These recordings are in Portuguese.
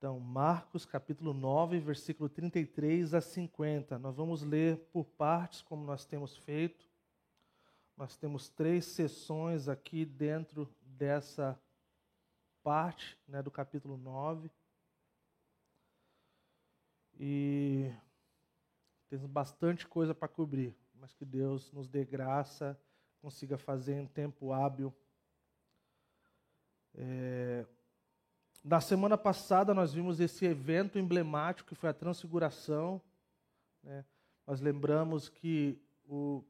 Então, Marcos capítulo 9, versículo 33 a 50. Nós vamos ler por partes, como nós temos feito. Nós temos três sessões aqui dentro dessa parte né, do capítulo 9. E temos bastante coisa para cobrir, mas que Deus nos dê graça, consiga fazer em tempo hábil. É, na semana passada nós vimos esse evento emblemático que foi a transfiguração. Né? Nós lembramos que o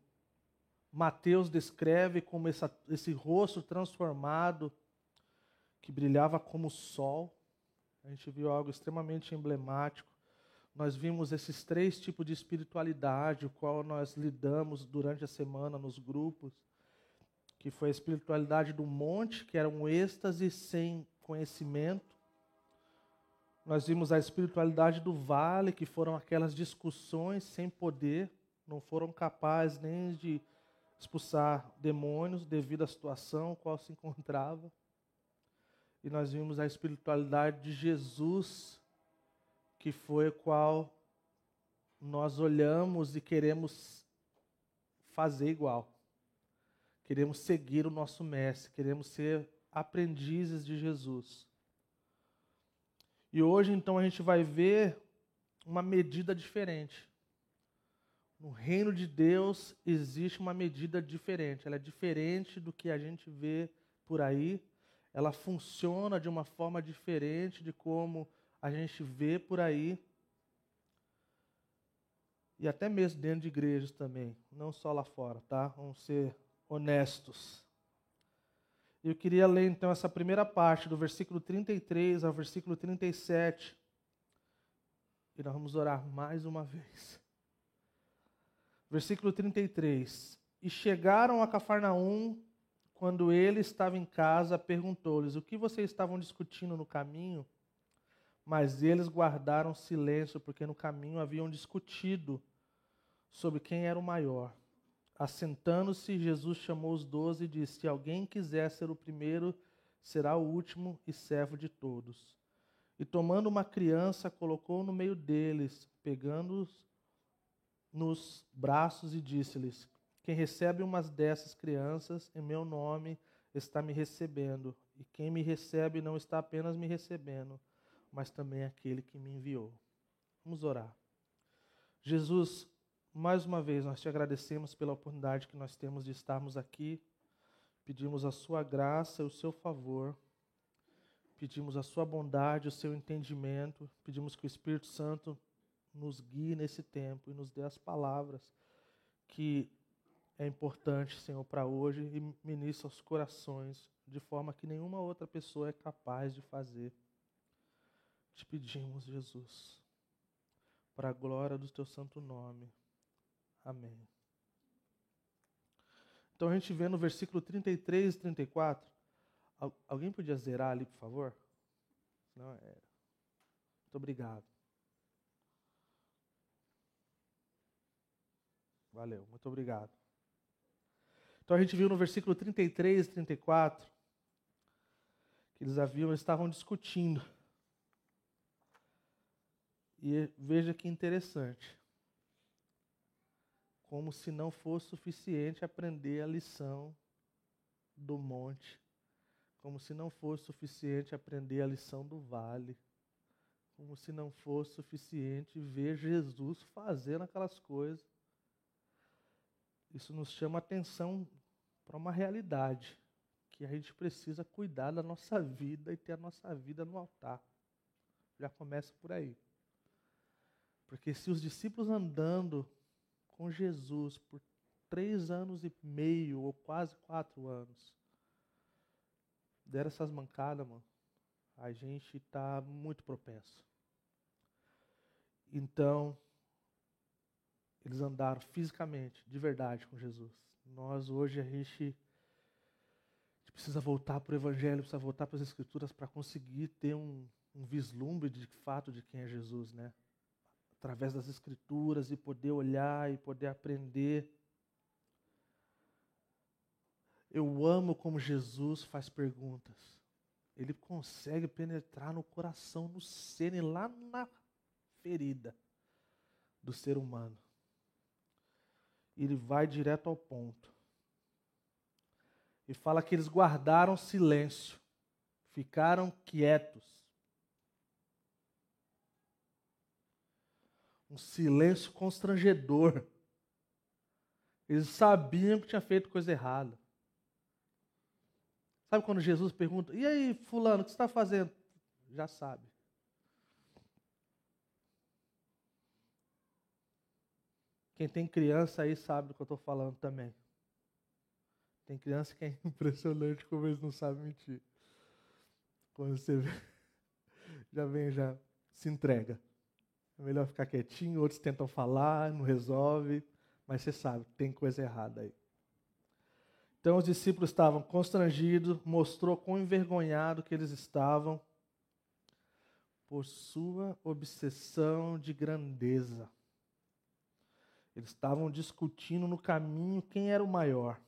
Mateus descreve como essa, esse rosto transformado que brilhava como o sol. A gente viu algo extremamente emblemático. Nós vimos esses três tipos de espiritualidade, o qual nós lidamos durante a semana nos grupos, que foi a espiritualidade do monte, que era um êxtase sem conhecimento. Nós vimos a espiritualidade do vale, que foram aquelas discussões sem poder, não foram capazes nem de expulsar demônios devido à situação qual se encontrava. E nós vimos a espiritualidade de Jesus, que foi qual nós olhamos e queremos fazer igual. Queremos seguir o nosso mestre, queremos ser aprendizes de Jesus. E hoje, então, a gente vai ver uma medida diferente. No reino de Deus existe uma medida diferente. Ela é diferente do que a gente vê por aí. Ela funciona de uma forma diferente de como a gente vê por aí. E até mesmo dentro de igrejas também, não só lá fora, tá? Vamos ser honestos. Eu queria ler então essa primeira parte, do versículo 33 ao versículo 37. E nós vamos orar mais uma vez. Versículo 33. E chegaram a Cafarnaum, quando ele estava em casa, perguntou-lhes: O que vocês estavam discutindo no caminho? Mas eles guardaram silêncio, porque no caminho haviam discutido sobre quem era o maior. Assentando-se, Jesus chamou os doze e disse: Se alguém quiser ser o primeiro, será o último e servo de todos. E tomando uma criança, colocou no meio deles, pegando-os nos braços e disse-lhes: Quem recebe umas dessas crianças em meu nome está me recebendo, e quem me recebe não está apenas me recebendo, mas também aquele que me enviou. Vamos orar. Jesus, mais uma vez, nós te agradecemos pela oportunidade que nós temos de estarmos aqui. Pedimos a sua graça e o seu favor. Pedimos a sua bondade, o seu entendimento. Pedimos que o Espírito Santo nos guie nesse tempo e nos dê as palavras que é importante, Senhor, para hoje e ministre aos corações de forma que nenhuma outra pessoa é capaz de fazer. Te pedimos, Jesus, para a glória do teu santo nome. Amém. Então a gente vê no versículo 33 e 34. Alguém podia zerar ali, por favor? Não, é... Muito obrigado. Valeu, muito obrigado. Então a gente viu no versículo 33 e 34 que eles haviam, estavam discutindo. E veja que interessante como se não fosse suficiente aprender a lição do monte, como se não fosse suficiente aprender a lição do vale, como se não fosse suficiente ver Jesus fazendo aquelas coisas. Isso nos chama atenção para uma realidade que a gente precisa cuidar da nossa vida e ter a nossa vida no altar. Já começa por aí. Porque se os discípulos andando com Jesus por três anos e meio, ou quase quatro anos, deram essas mancadas, mano, a gente está muito propenso. Então, eles andaram fisicamente, de verdade, com Jesus. Nós, hoje, a gente, precisa voltar para o Evangelho, precisa voltar para as Escrituras para conseguir ter um, um vislumbre de fato de quem é Jesus, né? Através das Escrituras e poder olhar e poder aprender. Eu amo como Jesus faz perguntas. ele consegue penetrar no coração, no sene, lá na ferida do ser humano. Ele vai direto ao ponto. E fala que eles guardaram silêncio, ficaram quietos. Um silêncio constrangedor. Eles sabiam que tinha feito coisa errada. Sabe quando Jesus pergunta: E aí, Fulano, o que você está fazendo? Já sabe. Quem tem criança aí sabe do que eu estou falando também. Tem criança que é impressionante como eles não sabem mentir. Quando você vê, já vem, já se entrega. É melhor ficar quietinho, outros tentam falar, não resolve, mas você sabe, tem coisa errada aí. Então os discípulos estavam constrangidos, mostrou quão envergonhado que eles estavam por sua obsessão de grandeza. Eles estavam discutindo no caminho quem era o maior.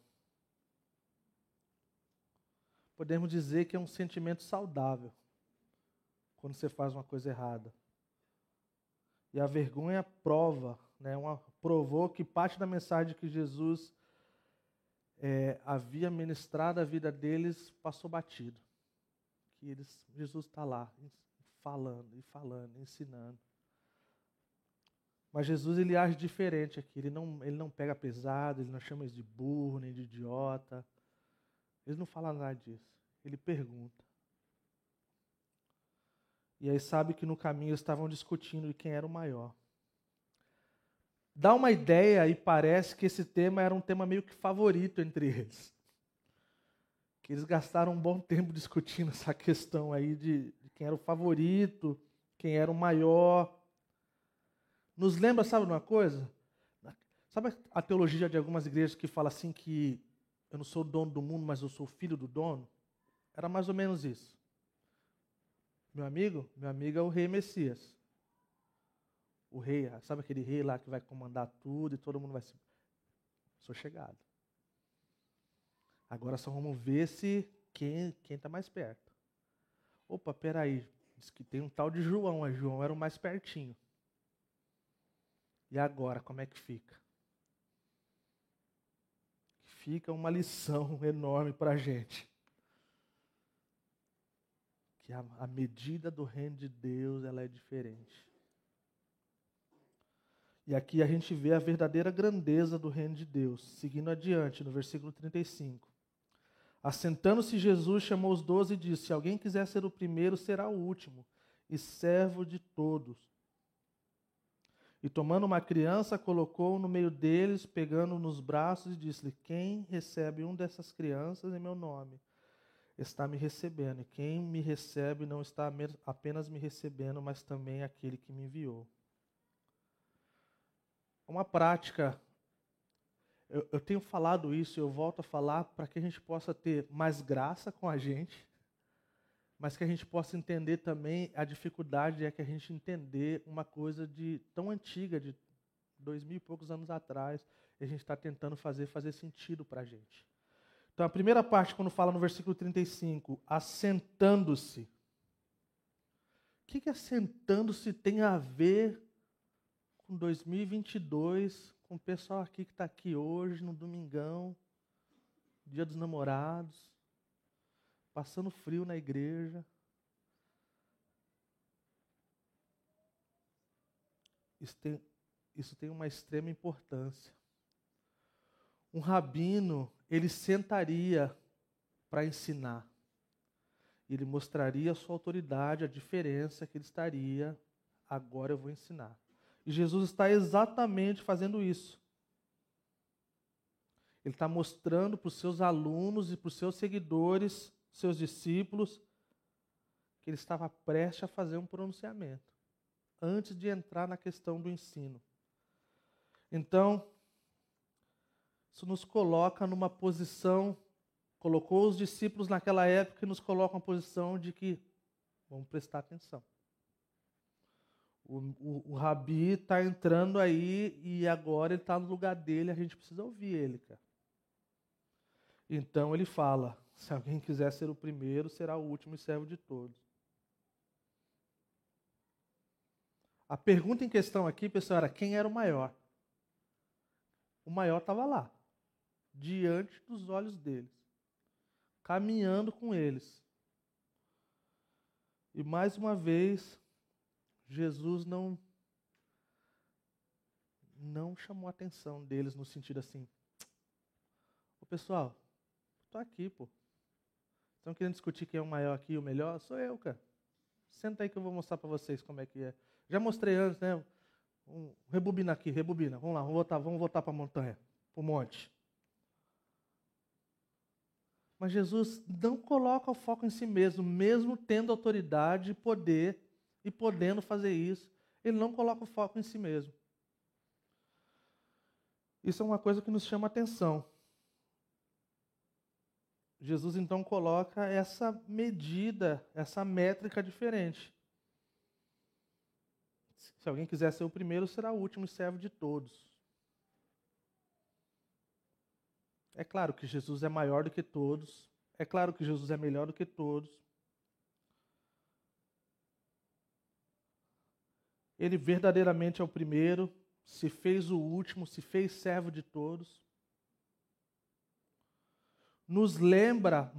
Podemos dizer que é um sentimento saudável quando você faz uma coisa errada. E a vergonha prova, né, uma, provou que parte da mensagem que Jesus é, havia ministrado a vida deles passou batido. Que eles, Jesus está lá, falando e falando, ensinando. Mas Jesus ele age diferente aqui. Ele não, ele não pega pesado, ele não chama eles de burro, nem de idiota. Ele não fala nada disso. Ele pergunta. E aí sabe que no caminho estavam discutindo de quem era o maior. Dá uma ideia e parece que esse tema era um tema meio que favorito entre eles. Que eles gastaram um bom tempo discutindo essa questão aí de, de quem era o favorito, quem era o maior. Nos lembra, sabe uma coisa? Sabe a teologia de algumas igrejas que fala assim que eu não sou dono do mundo, mas eu sou filho do dono? Era mais ou menos isso. Meu amigo, meu amigo é o rei Messias o rei, sabe aquele rei lá que vai comandar tudo e todo mundo vai se. Sou chegado. Agora só vamos ver se quem está mais perto. Opa, peraí. Diz que tem um tal de João. A João era o mais pertinho. E agora, como é que fica? Fica uma lição enorme para a gente. A, a medida do reino de Deus ela é diferente. E aqui a gente vê a verdadeira grandeza do reino de Deus. Seguindo adiante, no versículo 35. Assentando-se Jesus, chamou os doze e disse: Se alguém quiser ser o primeiro, será o último, e servo de todos. E tomando uma criança, colocou-o no meio deles, pegando-o nos braços, e disse-lhe: Quem recebe um dessas crianças em meu nome, está me recebendo. E quem me recebe não está apenas me recebendo, mas também aquele que me enviou uma prática. Eu, eu tenho falado isso, eu volto a falar para que a gente possa ter mais graça com a gente, mas que a gente possa entender também a dificuldade é que a gente entender uma coisa de tão antiga, de dois mil e poucos anos atrás, e a gente está tentando fazer fazer sentido para a gente. Então, a primeira parte, quando fala no versículo 35, assentando-se. O que, que assentando-se tem a ver com 2022, com o pessoal aqui que está aqui hoje, no domingão, dia dos namorados, passando frio na igreja. Isso tem, isso tem uma extrema importância. Um rabino, ele sentaria para ensinar. Ele mostraria a sua autoridade, a diferença que ele estaria. Agora eu vou ensinar. E Jesus está exatamente fazendo isso. Ele está mostrando para os seus alunos e para os seus seguidores, seus discípulos, que ele estava prestes a fazer um pronunciamento, antes de entrar na questão do ensino. Então, isso nos coloca numa posição, colocou os discípulos naquela época e nos coloca uma posição de que vamos prestar atenção. O, o, o Rabi está entrando aí e agora ele está no lugar dele, a gente precisa ouvir ele, cara. Então ele fala: Se alguém quiser ser o primeiro, será o último e servo de todos. A pergunta em questão aqui, pessoal, era quem era o maior? O maior estava lá, diante dos olhos deles, caminhando com eles. E mais uma vez, Jesus não não chamou a atenção deles no sentido assim: Ô pessoal, estou aqui, pô. Estão querendo discutir quem é o maior aqui, o melhor? Sou eu, cara. Senta aí que eu vou mostrar para vocês como é que é. Já mostrei antes, né? Um, rebobina aqui, rebobina. Vamos lá, vamos voltar, vamos voltar para a montanha, para o monte. Mas Jesus não coloca o foco em si mesmo, mesmo tendo autoridade, poder e podendo fazer isso. Ele não coloca o foco em si mesmo. Isso é uma coisa que nos chama atenção. Jesus então coloca essa medida, essa métrica diferente. Se alguém quiser ser o primeiro, será o último e servo de todos. É claro que Jesus é maior do que todos. É claro que Jesus é melhor do que todos. Ele verdadeiramente é o primeiro, se fez o último, se fez servo de todos. Nos lembra,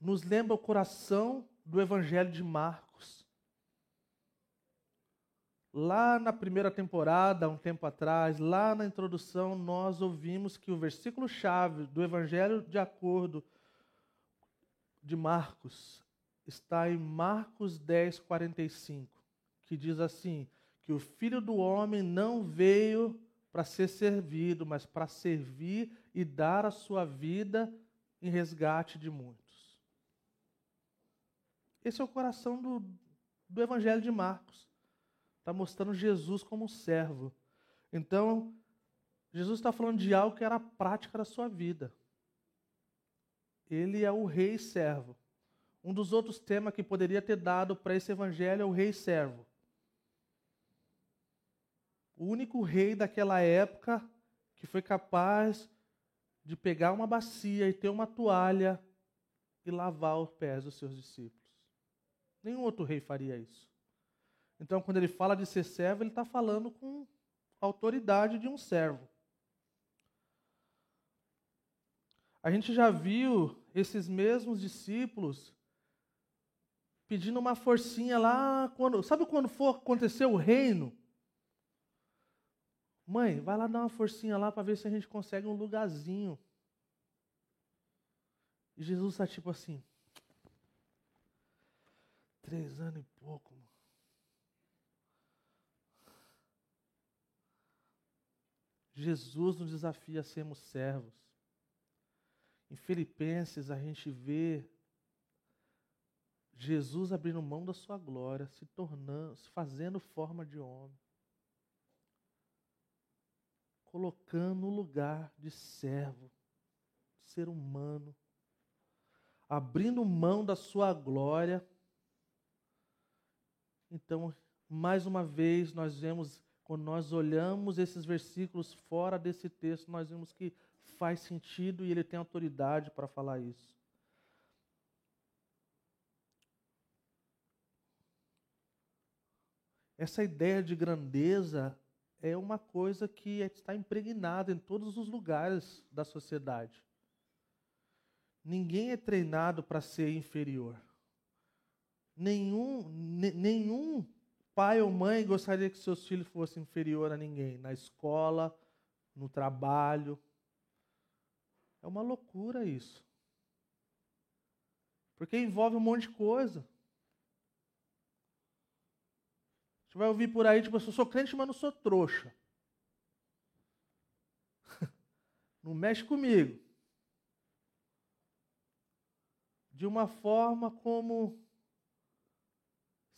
nos lembra o coração do Evangelho de Marcos. Lá na primeira temporada, um tempo atrás, lá na introdução, nós ouvimos que o versículo-chave do Evangelho de acordo de Marcos está em Marcos 10, 45 que diz assim: que o filho do homem não veio para ser servido, mas para servir e dar a sua vida em resgate de muitos. Esse é o coração do, do Evangelho de Marcos. Está mostrando Jesus como servo. Então, Jesus está falando de algo que era a prática da sua vida. Ele é o rei servo. Um dos outros temas que poderia ter dado para esse evangelho é o rei servo o único rei daquela época que foi capaz de pegar uma bacia e ter uma toalha e lavar os pés dos seus discípulos. Nenhum outro rei faria isso. Então, quando ele fala de ser servo, ele está falando com a autoridade de um servo. A gente já viu esses mesmos discípulos pedindo uma forcinha lá quando, sabe quando for acontecer o reino? Mãe, vai lá dar uma forcinha lá para ver se a gente consegue um lugarzinho. E Jesus está tipo assim. Três anos e pouco, mano. Jesus nos desafia a sermos servos. Em Filipenses a gente vê Jesus abrindo mão da sua glória, se tornando, se fazendo forma de homem colocando no lugar de servo, ser humano, abrindo mão da sua glória. Então, mais uma vez, nós vemos, quando nós olhamos esses versículos fora desse texto, nós vemos que faz sentido e ele tem autoridade para falar isso. Essa ideia de grandeza é uma coisa que está impregnada em todos os lugares da sociedade. Ninguém é treinado para ser inferior. Nenhum, nenhum pai ou mãe gostaria que seus filhos fossem inferior a ninguém, na escola, no trabalho. É uma loucura isso. Porque envolve um monte de coisa. Você vai ouvir por aí, tipo, eu sou crente, mas não sou trouxa. Não mexe comigo. De uma forma como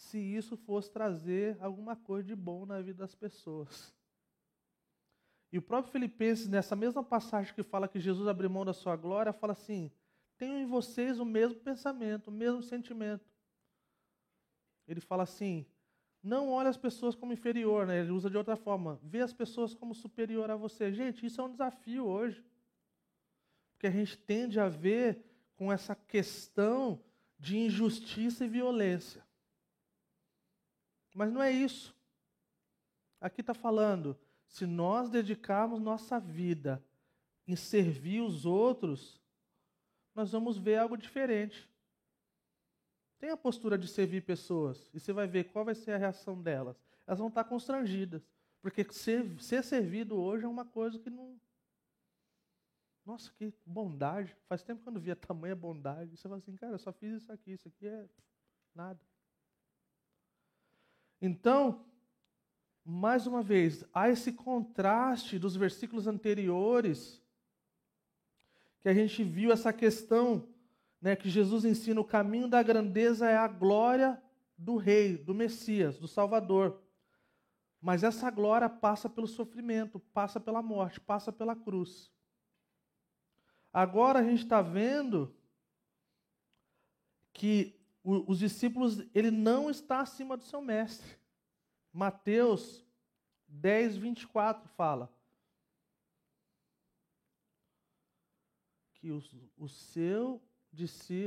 se isso fosse trazer alguma coisa de bom na vida das pessoas. E o próprio Filipenses, nessa mesma passagem que fala que Jesus abriu mão da sua glória, fala assim: tenham em vocês o mesmo pensamento, o mesmo sentimento. Ele fala assim: não olhe as pessoas como inferior, né? ele usa de outra forma. Vê as pessoas como superior a você. Gente, isso é um desafio hoje. Porque a gente tende a ver com essa questão de injustiça e violência. Mas não é isso. Aqui está falando, se nós dedicarmos nossa vida em servir os outros, nós vamos ver algo diferente. Tem a postura de servir pessoas, e você vai ver qual vai ser a reação delas. Elas vão estar constrangidas, porque ser, ser servido hoje é uma coisa que não. Nossa, que bondade. Faz tempo que eu não via tamanha bondade. Você fala assim, cara, eu só fiz isso aqui, isso aqui é nada. Então, mais uma vez, há esse contraste dos versículos anteriores, que a gente viu essa questão, né, que Jesus ensina: o caminho da grandeza é a glória do Rei, do Messias, do Salvador. Mas essa glória passa pelo sofrimento, passa pela morte, passa pela cruz. Agora a gente está vendo que os discípulos, ele não está acima do seu mestre. Mateus 10, 24 fala que os, o seu,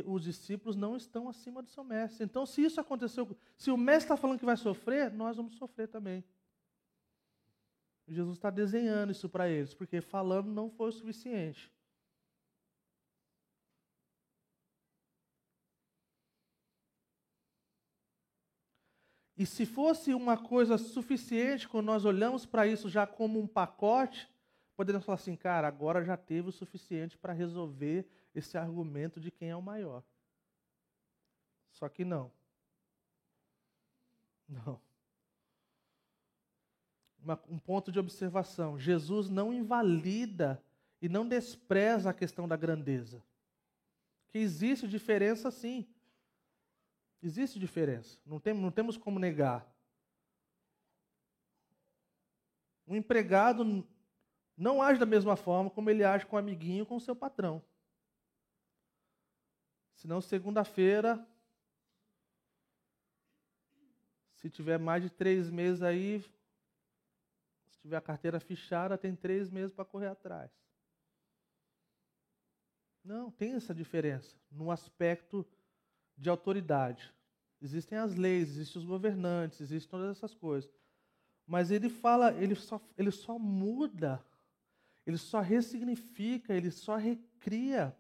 os discípulos não estão acima do seu mestre. Então, se isso aconteceu, se o mestre está falando que vai sofrer, nós vamos sofrer também. Jesus está desenhando isso para eles, porque falando não foi o suficiente. E se fosse uma coisa suficiente, quando nós olhamos para isso já como um pacote, poderíamos falar assim, cara, agora já teve o suficiente para resolver esse argumento de quem é o maior. Só que não. Não. Uma, um ponto de observação: Jesus não invalida e não despreza a questão da grandeza. Que existe diferença sim. Existe diferença, não, tem, não temos como negar. Um empregado não age da mesma forma como ele age com o amiguinho, com o seu patrão. Senão, segunda-feira, se tiver mais de três meses aí, se tiver a carteira fichada, tem três meses para correr atrás. Não, tem essa diferença no aspecto de autoridade. Existem as leis, existem os governantes, existem todas essas coisas. Mas ele fala, ele só, ele só muda, ele só ressignifica, ele só recria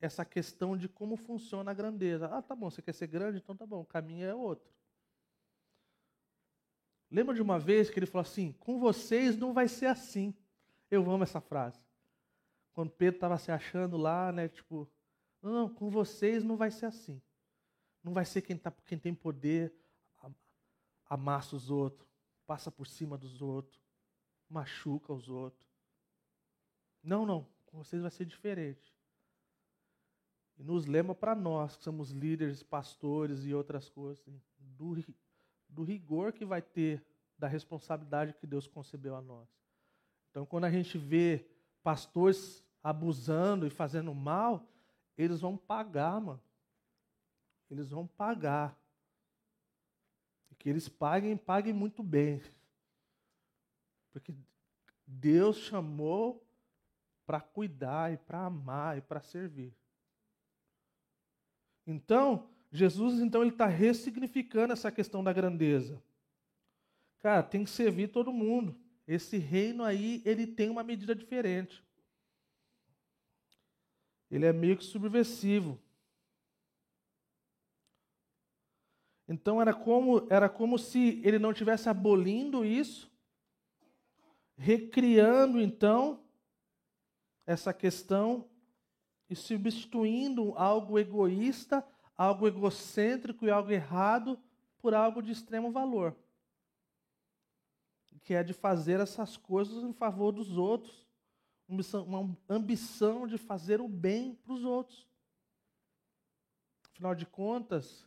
essa questão de como funciona a grandeza. Ah, tá bom, você quer ser grande? Então tá bom, o caminho é outro. Lembra de uma vez que ele falou assim: com vocês não vai ser assim. Eu amo essa frase. Quando Pedro estava se achando lá, né, tipo, não, não, com vocês não vai ser assim. Não vai ser quem, tá, quem tem poder amassa os outros, passa por cima dos outros, machuca os outros. Não, não, com vocês vai ser diferente. E nos lembra para nós, que somos líderes, pastores e outras coisas, do, do rigor que vai ter, da responsabilidade que Deus concebeu a nós. Então, quando a gente vê pastores abusando e fazendo mal, eles vão pagar, mano. Eles vão pagar. E que eles paguem, paguem muito bem. Porque Deus chamou para cuidar e para amar e para servir. Então, Jesus então ele está ressignificando essa questão da grandeza. Cara, tem que servir todo mundo. Esse reino aí, ele tem uma medida diferente ele é meio que subversivo. Então era como, era como se ele não tivesse abolindo isso, recriando então essa questão e substituindo algo egoísta, algo egocêntrico e algo errado por algo de extremo valor. Que é de fazer essas coisas em favor dos outros uma ambição de fazer o bem para os outros. Afinal de contas,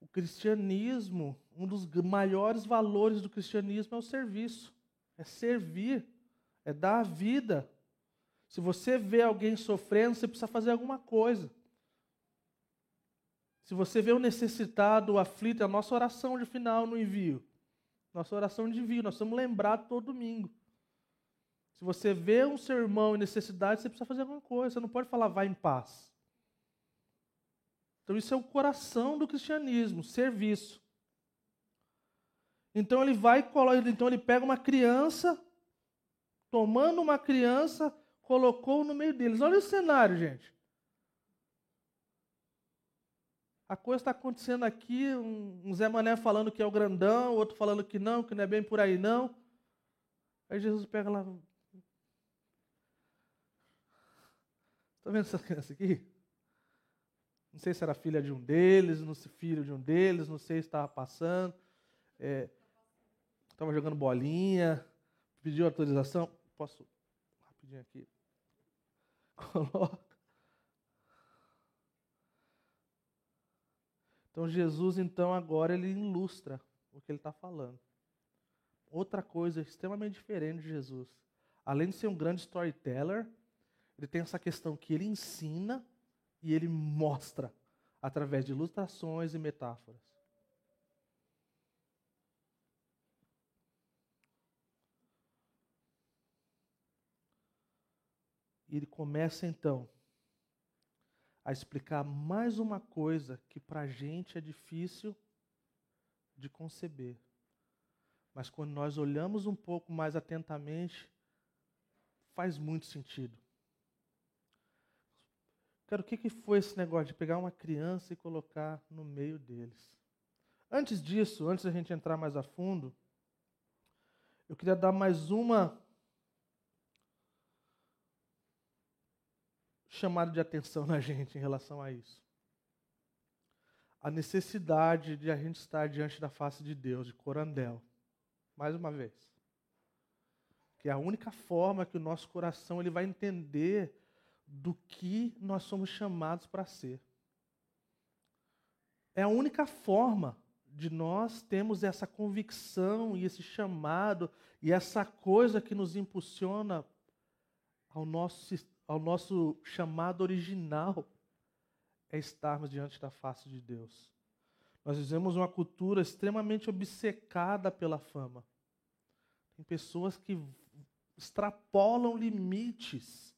o cristianismo, um dos maiores valores do cristianismo é o serviço, é servir, é dar a vida. Se você vê alguém sofrendo, você precisa fazer alguma coisa. Se você vê o necessitado, o aflito, é a nossa oração de final no envio. Nossa oração de envio, nós somos lembrados todo domingo. Se você vê um seu irmão em necessidade, você precisa fazer alguma coisa. Você não pode falar, vá em paz. Então, isso é o coração do cristianismo, serviço. Então, ele vai, então ele pega uma criança, tomando uma criança, colocou no meio deles. Olha o cenário, gente. A coisa está acontecendo aqui, um, Zé Mané falando que é o grandão, outro falando que não, que não é bem por aí não. Aí Jesus pega lá. Está vendo essa criança aqui? Não sei se era filha de um deles, não sei filho de um deles, não sei se estava passando. Estava é, jogando bolinha, pediu autorização. Posso rapidinho aqui? Coloca. Então Jesus, então, agora ele ilustra o que ele está falando. Outra coisa extremamente diferente de Jesus. Além de ser um grande storyteller, ele tem essa questão que ele ensina e ele mostra através de ilustrações e metáforas. E ele começa então a explicar mais uma coisa que para a gente é difícil de conceber. Mas quando nós olhamos um pouco mais atentamente, faz muito sentido. Cara, o que, que foi esse negócio de pegar uma criança e colocar no meio deles? Antes disso, antes da gente entrar mais a fundo, eu queria dar mais uma chamado de atenção na gente em relação a isso. A necessidade de a gente estar diante da face de Deus, de corandel. Mais uma vez. Que é a única forma que o nosso coração ele vai entender do que nós somos chamados para ser. É a única forma de nós termos essa convicção e esse chamado e essa coisa que nos impulsiona ao nosso ao nosso chamado original é estarmos diante da face de Deus. Nós vivemos uma cultura extremamente obcecada pela fama. Tem pessoas que extrapolam limites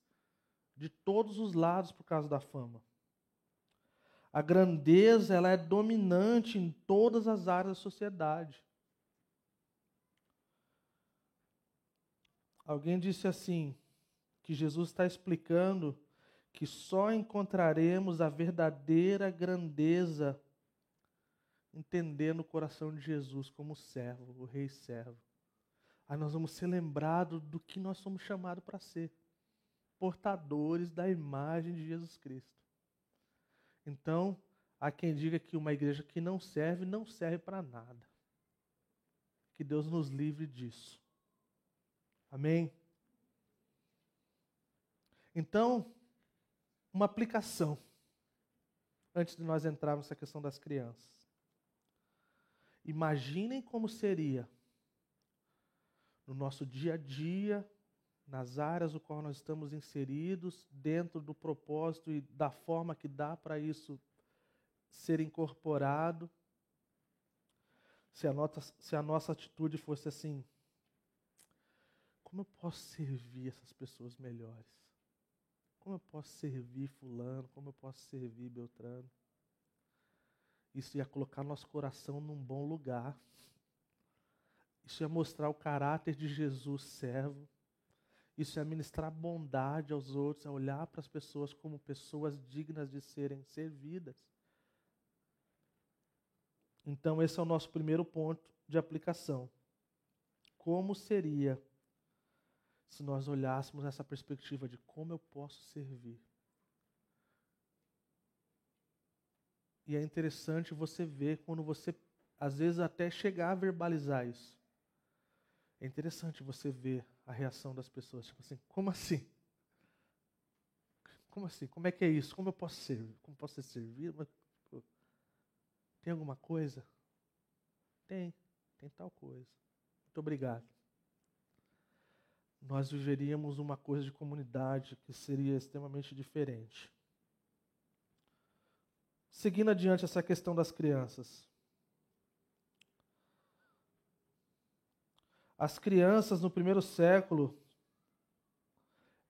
de todos os lados por causa da fama. A grandeza ela é dominante em todas as áreas da sociedade. Alguém disse assim: que Jesus está explicando que só encontraremos a verdadeira grandeza entendendo o coração de Jesus como servo, o rei servo. Aí nós vamos ser lembrados do que nós somos chamados para ser portadores da imagem de Jesus Cristo. Então, há quem diga que uma igreja que não serve, não serve para nada. Que Deus nos livre disso. Amém? Então, uma aplicação, antes de nós entrarmos nessa questão das crianças. Imaginem como seria no nosso dia a dia, nas áreas no qual nós estamos inseridos, dentro do propósito e da forma que dá para isso ser incorporado. Se a, nossa, se a nossa atitude fosse assim, como eu posso servir essas pessoas melhores? Como eu posso servir Fulano? Como eu posso servir Beltrano? Isso ia colocar nosso coração num bom lugar. Isso ia mostrar o caráter de Jesus servo. Isso ia ministrar bondade aos outros, a olhar para as pessoas como pessoas dignas de serem servidas. Então, esse é o nosso primeiro ponto de aplicação. Como seria se nós olhássemos essa perspectiva de como eu posso servir. E é interessante você ver quando você, às vezes, até chegar a verbalizar isso. É interessante você ver a reação das pessoas. Tipo assim, como assim? Como assim? Como é que é isso? Como eu posso servir? Como posso ser servido? Tem alguma coisa? Tem. Tem tal coisa. Muito obrigado nós viveríamos uma coisa de comunidade que seria extremamente diferente. Seguindo adiante essa questão das crianças. As crianças no primeiro século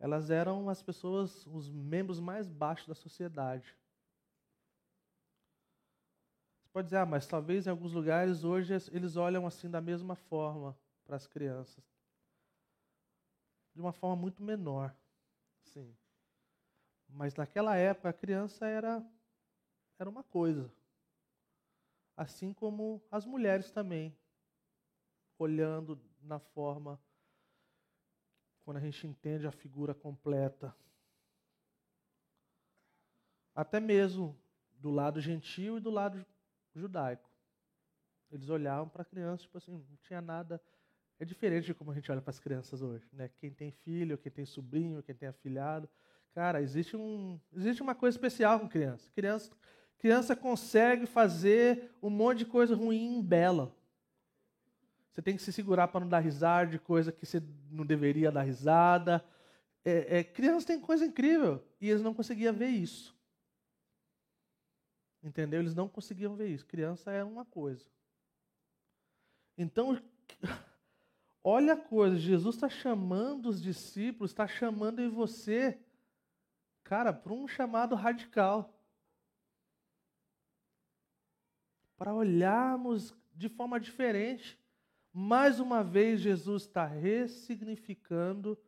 elas eram as pessoas, os membros mais baixos da sociedade. Você pode dizer, ah, mas talvez em alguns lugares hoje eles olham assim da mesma forma para as crianças. De uma forma muito menor. Sim. Mas naquela época a criança era, era uma coisa. Assim como as mulheres também. Olhando na forma quando a gente entende a figura completa. Até mesmo do lado gentil e do lado judaico. Eles olhavam para a criança, tipo assim, não tinha nada. É diferente de como a gente olha para as crianças hoje, né? Quem tem filho, quem tem sobrinho, quem tem afilhado. Cara, existe, um, existe uma coisa especial com criança. Criança, criança consegue fazer um monte de coisa ruim bela. Você tem que se segurar para não dar risada de coisa que você não deveria dar risada. É, é, criança tem coisa incrível e eles não conseguiam ver isso. Entendeu? Eles não conseguiam ver isso. Criança é uma coisa. Então, olha a coisa: Jesus está chamando os discípulos, está chamando em você, cara, para um chamado radical. Para olharmos de forma diferente. Mais uma vez, Jesus está ressignificando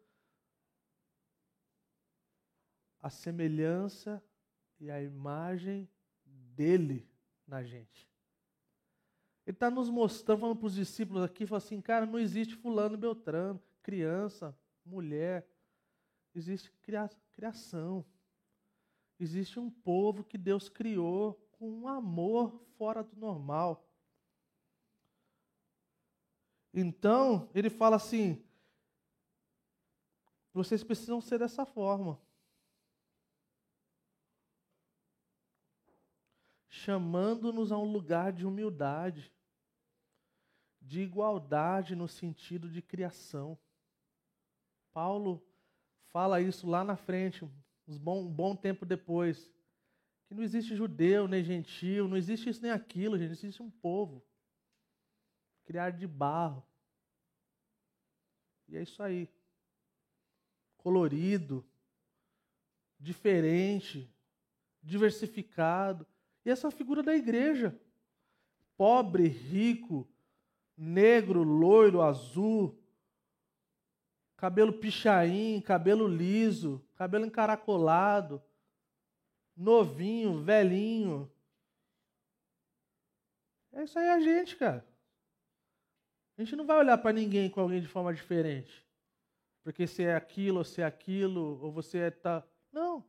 a semelhança e a imagem dele na gente. Ele está nos mostrando, falando para os discípulos aqui, falando assim, cara, não existe fulano beltrano, criança, mulher. Existe criação. Existe um povo que Deus criou com um amor fora do normal. Então, ele fala assim: vocês precisam ser dessa forma. Chamando-nos a um lugar de humildade, de igualdade no sentido de criação. Paulo fala isso lá na frente, um bom, tempo depois. Que não existe judeu nem gentil, não existe isso nem aquilo, gente, existe um povo criado de barro. E é isso aí. Colorido, diferente, diversificado. E essa é figura da igreja. Pobre, rico, negro, loiro, azul, cabelo pichain, cabelo liso, cabelo encaracolado, novinho, velhinho. É isso aí a gente, cara. A gente não vai olhar para ninguém com alguém de forma diferente. Porque se é aquilo, ou se é aquilo, ou você é tá. Não.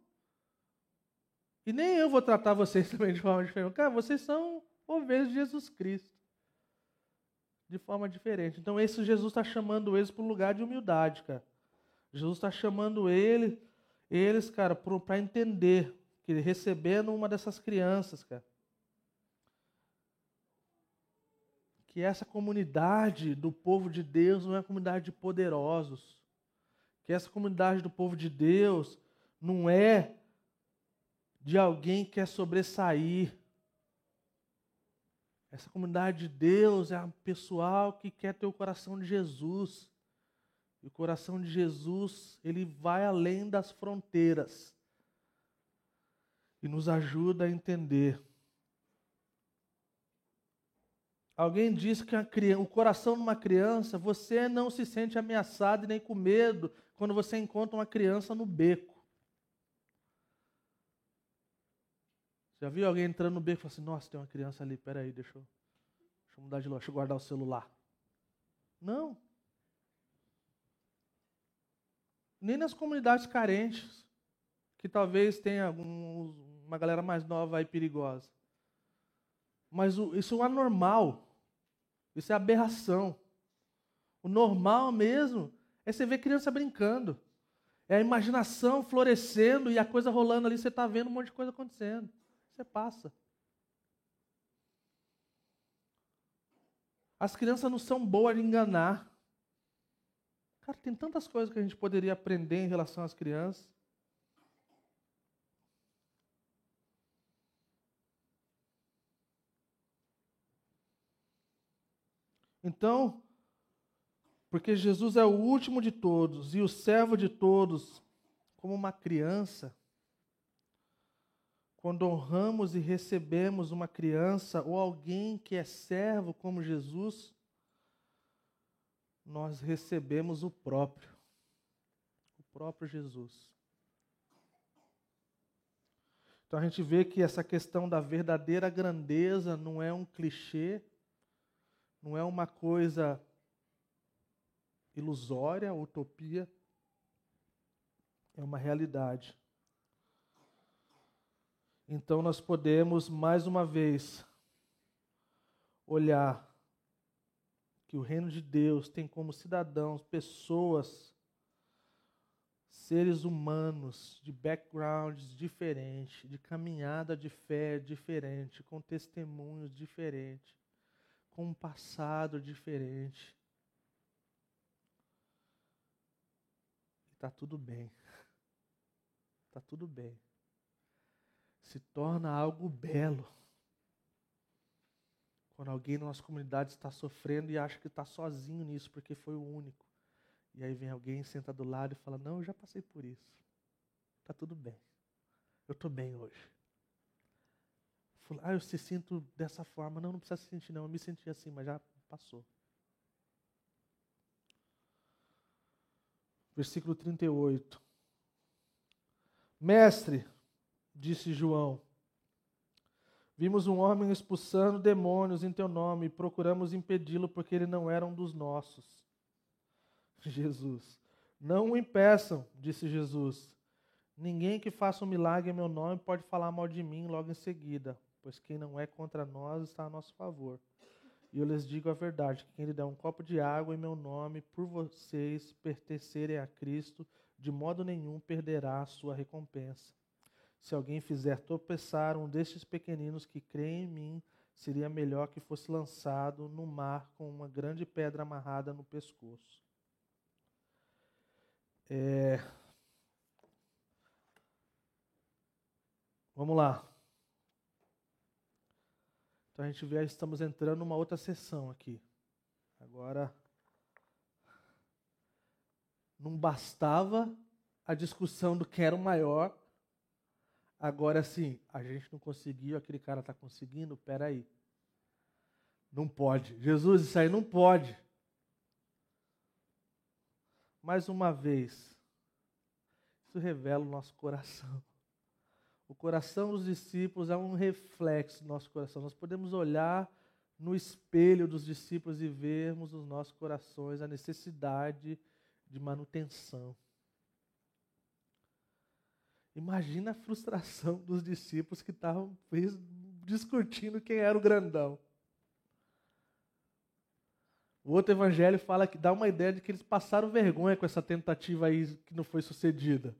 E nem eu vou tratar vocês também de forma diferente. Cara, vocês são ovelhas de Jesus Cristo. De forma diferente. Então, esse Jesus está chamando eles para um lugar de humildade, cara. Jesus está chamando ele, eles, cara, para entender que recebendo uma dessas crianças, cara, que essa comunidade do povo de Deus não é uma comunidade de poderosos, que essa comunidade do povo de Deus não é de alguém que quer sobressair. Essa comunidade de Deus é um pessoal que quer ter o coração de Jesus. E o coração de Jesus, ele vai além das fronteiras e nos ajuda a entender Alguém disse que criança, o coração de uma criança, você não se sente ameaçado nem com medo quando você encontra uma criança no beco. Já viu alguém entrando no beco e falando assim, nossa, tem uma criança ali, peraí, deixa eu, deixa eu mudar de loja, deixa eu guardar o celular. Não. Nem nas comunidades carentes, que talvez tenha alguns, uma galera mais nova e perigosa. Mas isso é anormal. Isso é aberração. O normal mesmo é você ver criança brincando. É a imaginação florescendo e a coisa rolando ali, você está vendo um monte de coisa acontecendo. Você passa. As crianças não são boas de enganar. Cara, tem tantas coisas que a gente poderia aprender em relação às crianças. Então, porque Jesus é o último de todos e o servo de todos, como uma criança, quando honramos e recebemos uma criança ou alguém que é servo como Jesus, nós recebemos o próprio, o próprio Jesus. Então a gente vê que essa questão da verdadeira grandeza não é um clichê, não é uma coisa ilusória, utopia, é uma realidade. Então nós podemos, mais uma vez, olhar que o reino de Deus tem como cidadãos pessoas, seres humanos de backgrounds diferentes, de caminhada de fé diferente, com testemunhos diferentes, com um passado diferente. Está tudo bem. Está tudo bem se torna algo belo. Quando alguém na nossa comunidade está sofrendo e acha que está sozinho nisso, porque foi o único. E aí vem alguém, senta do lado e fala: Não, eu já passei por isso. Está tudo bem. Eu estou bem hoje. Ah, eu se sinto dessa forma. Não, não precisa se sentir, não. Eu me senti assim, mas já passou. Versículo 38. Mestre, disse João. Vimos um homem expulsando demônios em teu nome e procuramos impedi-lo porque ele não era um dos nossos. Jesus. Não o impeçam, disse Jesus. Ninguém que faça um milagre em meu nome pode falar mal de mim logo em seguida, pois quem não é contra nós está a nosso favor. E eu lhes digo a verdade: que quem lhe der um copo de água em meu nome, por vocês pertencerem a Cristo, de modo nenhum perderá a sua recompensa. Se alguém fizer tropeçar um destes pequeninos que creem em mim, seria melhor que fosse lançado no mar com uma grande pedra amarrada no pescoço. É... Vamos lá. Então a gente vê, estamos entrando numa outra sessão aqui. Agora, não bastava a discussão do que era o maior, Agora sim, a gente não conseguiu, aquele cara está conseguindo, peraí. Não pode. Jesus, isso aí não pode. Mais uma vez, isso revela o nosso coração. O coração dos discípulos é um reflexo do nosso coração. Nós podemos olhar no espelho dos discípulos e vermos nos nossos corações a necessidade de manutenção. Imagina a frustração dos discípulos que estavam discutindo quem era o grandão. O outro evangelho fala que dá uma ideia de que eles passaram vergonha com essa tentativa aí que não foi sucedida.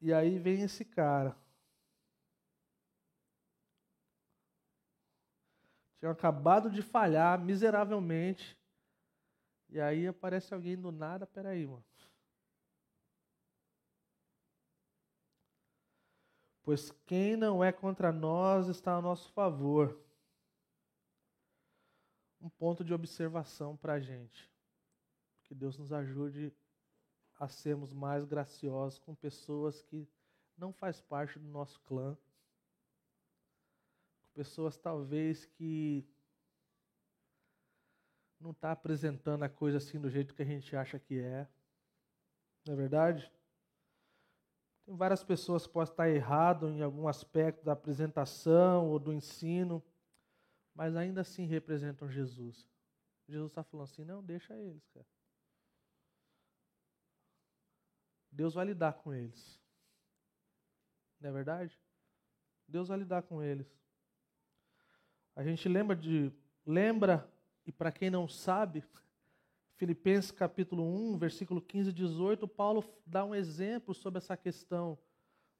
E aí vem esse cara. Tinham acabado de falhar miseravelmente. E aí aparece alguém do nada, peraí, mano. pois quem não é contra nós está a nosso favor. Um ponto de observação para a gente. Que Deus nos ajude a sermos mais graciosos com pessoas que não faz parte do nosso clã. Com pessoas talvez que não está apresentando a coisa assim do jeito que a gente acha que é. Não é verdade? Tem várias pessoas que podem estar errado em algum aspecto da apresentação ou do ensino, mas ainda assim representam Jesus. Jesus está falando assim: não, deixa eles, cara. Deus vai lidar com eles. Não é verdade? Deus vai lidar com eles. A gente lembra de. Lembra, e para quem não sabe, Filipenses capítulo 1, versículo 15 e 18, Paulo dá um exemplo sobre essa questão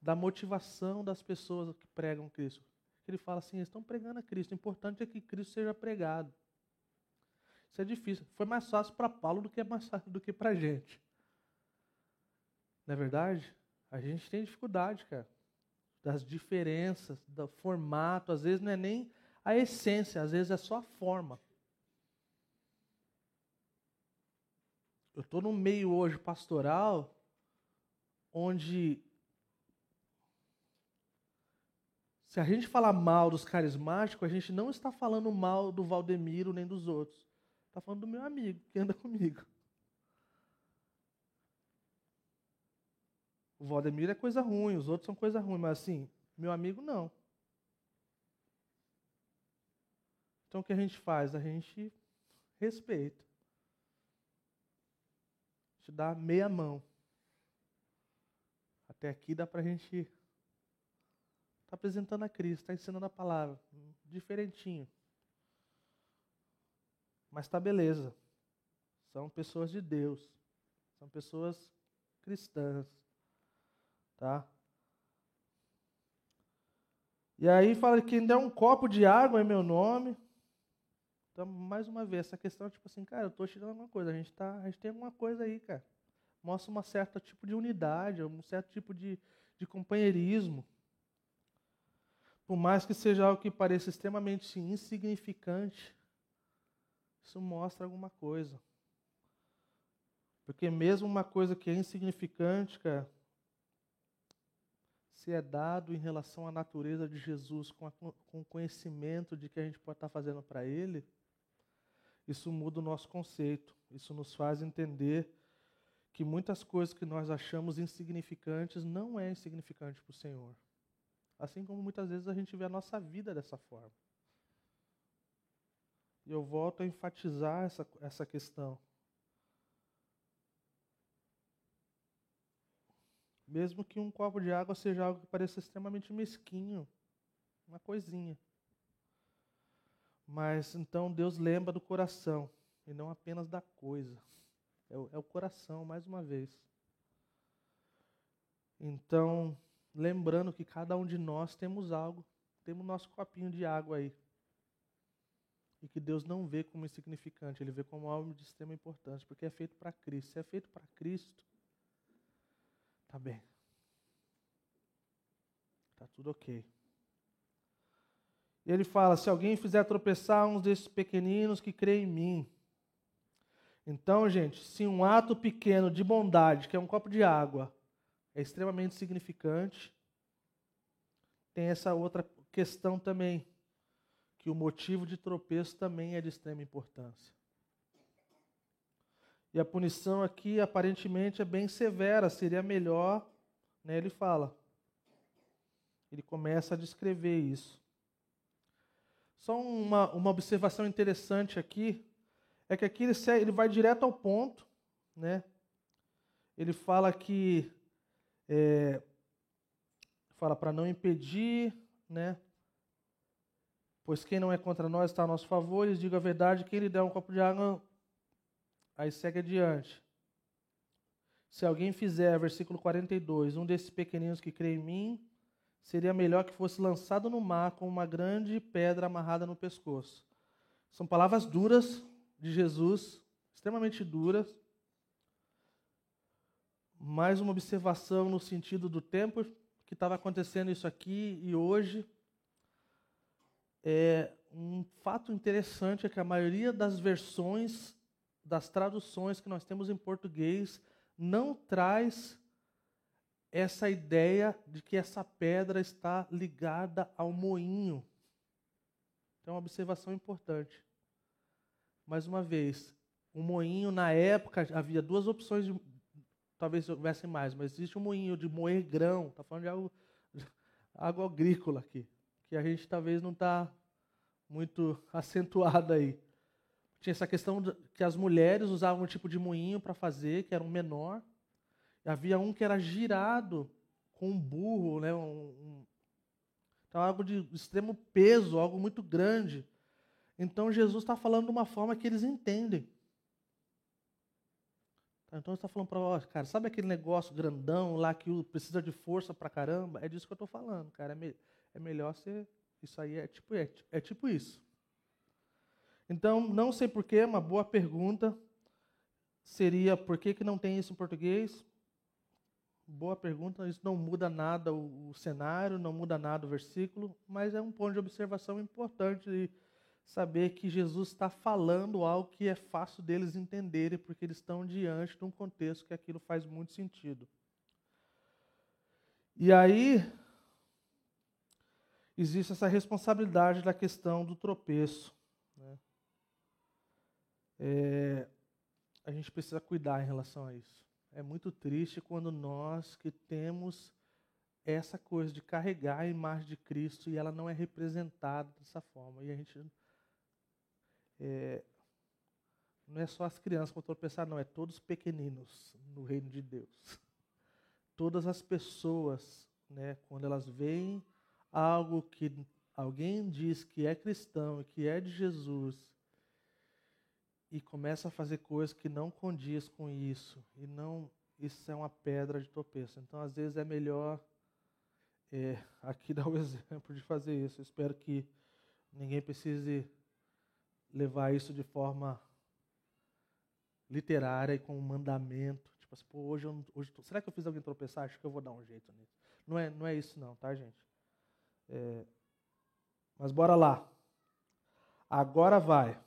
da motivação das pessoas que pregam Cristo. Ele fala assim: eles estão pregando a Cristo, o importante é que Cristo seja pregado. Isso é difícil. Foi mais fácil para Paulo do que, fácil do que para a gente. Não é verdade? A gente tem dificuldade, cara. Das diferenças, do formato. Às vezes não é nem a essência, às vezes é só a forma. eu estou no meio hoje pastoral onde se a gente falar mal dos carismáticos, a gente não está falando mal do Valdemiro nem dos outros. Está falando do meu amigo que anda comigo. O Valdemiro é coisa ruim, os outros são coisa ruim, mas assim, meu amigo não. Então o que a gente faz? A gente respeita. A gente dá meia mão. Até aqui dá para a gente estar tá apresentando a Cristo, está ensinando a palavra. Diferentinho. Mas está beleza. São pessoas de Deus. São pessoas cristãs. Tá? E aí fala que quem der um copo de água é meu nome. Então, mais uma vez, essa questão, tipo assim, cara, eu estou tirando alguma coisa. A gente, tá, a gente tem alguma coisa aí, cara. Mostra um certo tipo de unidade, um certo tipo de, de companheirismo. Por mais que seja algo que pareça extremamente insignificante, isso mostra alguma coisa. Porque mesmo uma coisa que é insignificante, cara, se é dado em relação à natureza de Jesus, com, a, com o conhecimento de que a gente pode estar fazendo para Ele, isso muda o nosso conceito. Isso nos faz entender que muitas coisas que nós achamos insignificantes não é insignificante para o Senhor. Assim como muitas vezes a gente vê a nossa vida dessa forma. E eu volto a enfatizar essa, essa questão. Mesmo que um copo de água seja algo que pareça extremamente mesquinho, uma coisinha. Mas então Deus lembra do coração e não apenas da coisa. É o, é o coração, mais uma vez. Então, lembrando que cada um de nós temos algo, temos nosso copinho de água aí. E que Deus não vê como insignificante, Ele vê como algo de extrema importância, porque é feito para Cristo. Se é feito para Cristo, Tá bem. Tá tudo ok. Ele fala: se alguém fizer tropeçar uns desses pequeninos que creem em mim. Então, gente, se um ato pequeno de bondade, que é um copo de água, é extremamente significante, tem essa outra questão também, que o motivo de tropeço também é de extrema importância. E a punição aqui aparentemente é bem severa, seria melhor, né? Ele fala. Ele começa a descrever isso. Só uma, uma observação interessante aqui é que aqui ele, ele vai direto ao ponto, né? Ele fala que é, fala para não impedir, né? Pois quem não é contra nós está a nosso favor. Eles digam a verdade: quem lhe der um copo de água Aí segue adiante. Se alguém fizer, versículo 42, um desses pequeninos que crê em mim, seria melhor que fosse lançado no mar com uma grande pedra amarrada no pescoço. São palavras duras de Jesus, extremamente duras. Mais uma observação no sentido do tempo que estava acontecendo isso aqui e hoje. É um fato interessante é que a maioria das versões das traduções que nós temos em português não traz essa ideia de que essa pedra está ligada ao moinho. Então, é uma observação importante. Mais uma vez, o moinho, na época, havia duas opções, de, talvez houvesse mais, mas existe um moinho de moer grão, está falando de algo, algo agrícola aqui, que a gente talvez não está muito acentuado aí. Tinha essa questão de, que as mulheres usavam um tipo de moinho para fazer, que era um menor. Havia um que era girado com um burro, né? Um, um, então, algo de extremo peso, algo muito grande. Então, Jesus está falando de uma forma que eles entendem. Então, ele está falando para nós, cara, sabe aquele negócio grandão lá que precisa de força para caramba? É disso que eu estou falando, cara. É, me, é melhor ser. Isso aí é tipo, é, é tipo isso. Então, não sei porquê, uma boa pergunta seria por que, que não tem isso em português? Boa pergunta, isso não muda nada o, o cenário, não muda nada o versículo, mas é um ponto de observação importante de saber que Jesus está falando algo que é fácil deles entenderem, porque eles estão diante de um contexto que aquilo faz muito sentido. E aí, existe essa responsabilidade da questão do tropeço. É, a gente precisa cuidar em relação a isso. É muito triste quando nós que temos essa coisa de carregar a imagem de Cristo e ela não é representada dessa forma. E a gente. É, não é só as crianças que eu pensar, não, é todos pequeninos no reino de Deus. Todas as pessoas, né, quando elas veem algo que alguém diz que é cristão que é de Jesus, e começa a fazer coisas que não condiz com isso, e não isso é uma pedra de tropeço. Então, às vezes é melhor é, aqui dar o exemplo de fazer isso. Eu espero que ninguém precise levar isso de forma literária e com um mandamento. Tipo assim, pô, hoje eu, hoje tô, será que eu fiz alguém tropeçar? Acho que eu vou dar um jeito nisso. Não é, não é isso não, tá, gente? É, mas bora lá. Agora vai.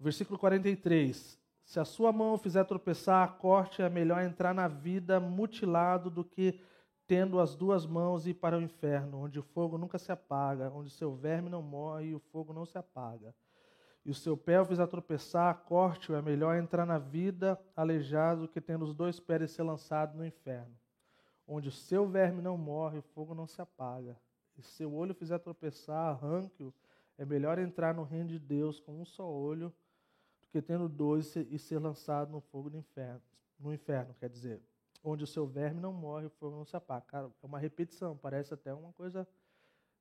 Versículo 43. Se a sua mão fizer tropeçar, corte, é melhor entrar na vida mutilado do que tendo as duas mãos ir para o inferno, onde o fogo nunca se apaga, onde seu verme não morre e o fogo não se apaga. E o seu pé o fizer tropeçar, corte-o, é melhor entrar na vida aleijado do que tendo os dois pés e ser lançado no inferno, onde o seu verme não morre e o fogo não se apaga. E seu olho fizer tropeçar, arranque-o, é melhor entrar no reino de Deus com um só olho do que tendo dois e ser lançado no fogo do inferno. No inferno, quer dizer, onde o seu verme não morre, o fogo não se apaga. Cara, é uma repetição, parece até uma coisa.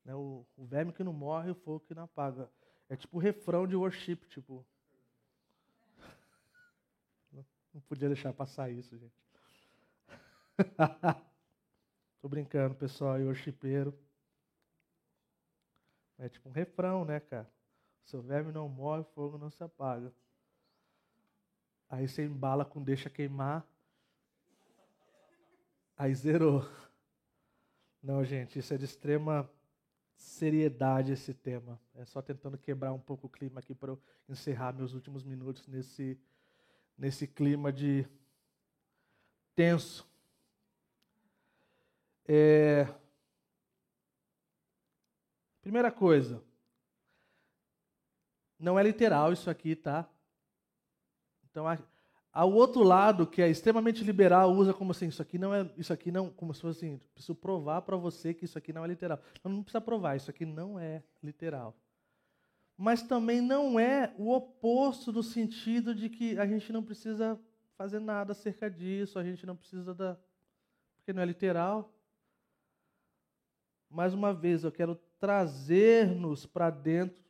Né, o, o verme que não morre, o fogo que não apaga. É tipo o refrão de worship, tipo. Não podia deixar passar isso, gente. Tô brincando, pessoal, e worshipeiro. É tipo um refrão, né, cara? Seu verme não morre, o fogo não se apaga. Aí você embala com deixa queimar. Aí zerou. Não, gente, isso é de extrema seriedade esse tema. É só tentando quebrar um pouco o clima aqui para eu encerrar meus últimos minutos nesse, nesse clima de tenso. É... Primeira coisa, não é literal isso aqui, tá? Então, ao outro lado, que é extremamente liberal, usa como assim, isso aqui não é, isso aqui não, como se fosse assim, preciso provar para você que isso aqui não é literal. Não, não precisa provar, isso aqui não é literal. Mas também não é o oposto no sentido de que a gente não precisa fazer nada acerca disso, a gente não precisa da porque não é literal. Mais uma vez, eu quero trazer-nos para dentro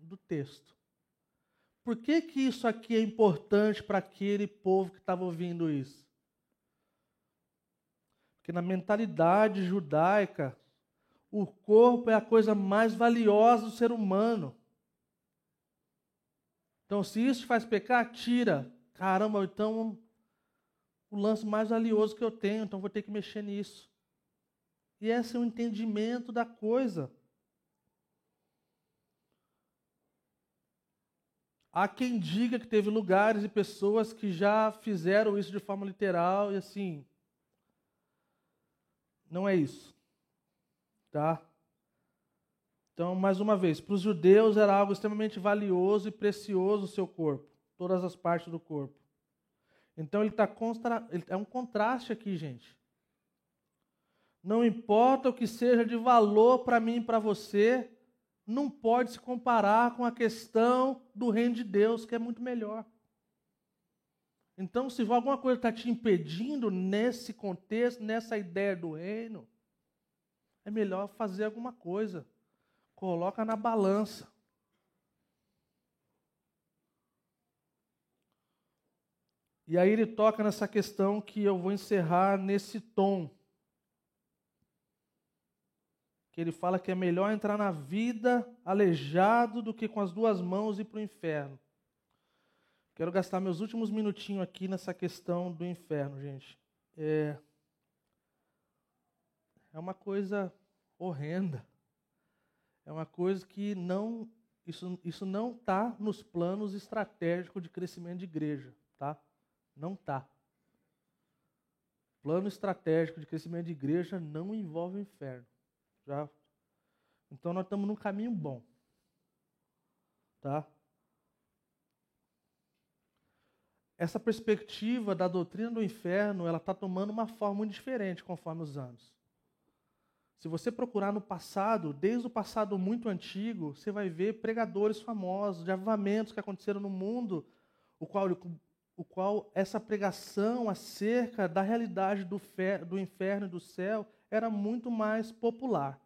do texto. Por que, que isso aqui é importante para aquele povo que estava ouvindo isso? Porque na mentalidade judaica, o corpo é a coisa mais valiosa do ser humano. Então, se isso faz pecar, tira. Caramba, então o lance mais valioso que eu tenho, então vou ter que mexer nisso. E esse é o entendimento da coisa. Há quem diga que teve lugares e pessoas que já fizeram isso de forma literal e assim. Não é isso. Tá? Então, mais uma vez, para os judeus era algo extremamente valioso e precioso o seu corpo, todas as partes do corpo. Então ele está contra... é um contraste aqui, gente. Não importa o que seja de valor para mim e para você, não pode se comparar com a questão do reino de Deus, que é muito melhor. Então, se alguma coisa está te impedindo nesse contexto, nessa ideia do reino, é melhor fazer alguma coisa. Coloca na balança. E aí ele toca nessa questão que eu vou encerrar nesse tom que ele fala que é melhor entrar na vida aleijado do que com as duas mãos ir para o inferno. Quero gastar meus últimos minutinhos aqui nessa questão do inferno, gente. É, é uma coisa horrenda. É uma coisa que não isso, isso não está nos planos estratégicos de crescimento de igreja, tá? Não está. Plano estratégico de crescimento de igreja não envolve o inferno. Já. Então nós estamos num caminho bom. Tá? Essa perspectiva da doutrina do inferno, ela está tomando uma forma muito diferente conforme os anos. Se você procurar no passado, desde o passado muito antigo, você vai ver pregadores famosos, de avivamentos que aconteceram no mundo, o qual, o qual essa pregação acerca da realidade do, do inferno e do céu era muito mais popular.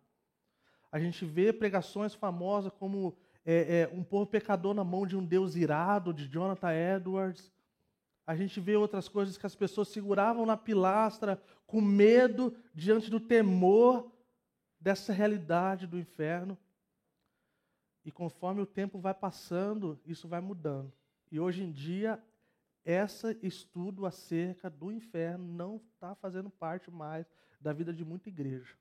A gente vê pregações famosas como é, é, Um Povo Pecador na Mão de um Deus Irado, de Jonathan Edwards. A gente vê outras coisas que as pessoas seguravam na pilastra com medo diante do temor dessa realidade do inferno. E conforme o tempo vai passando, isso vai mudando. E hoje em dia, esse estudo acerca do inferno não está fazendo parte mais da vida de muita igreja.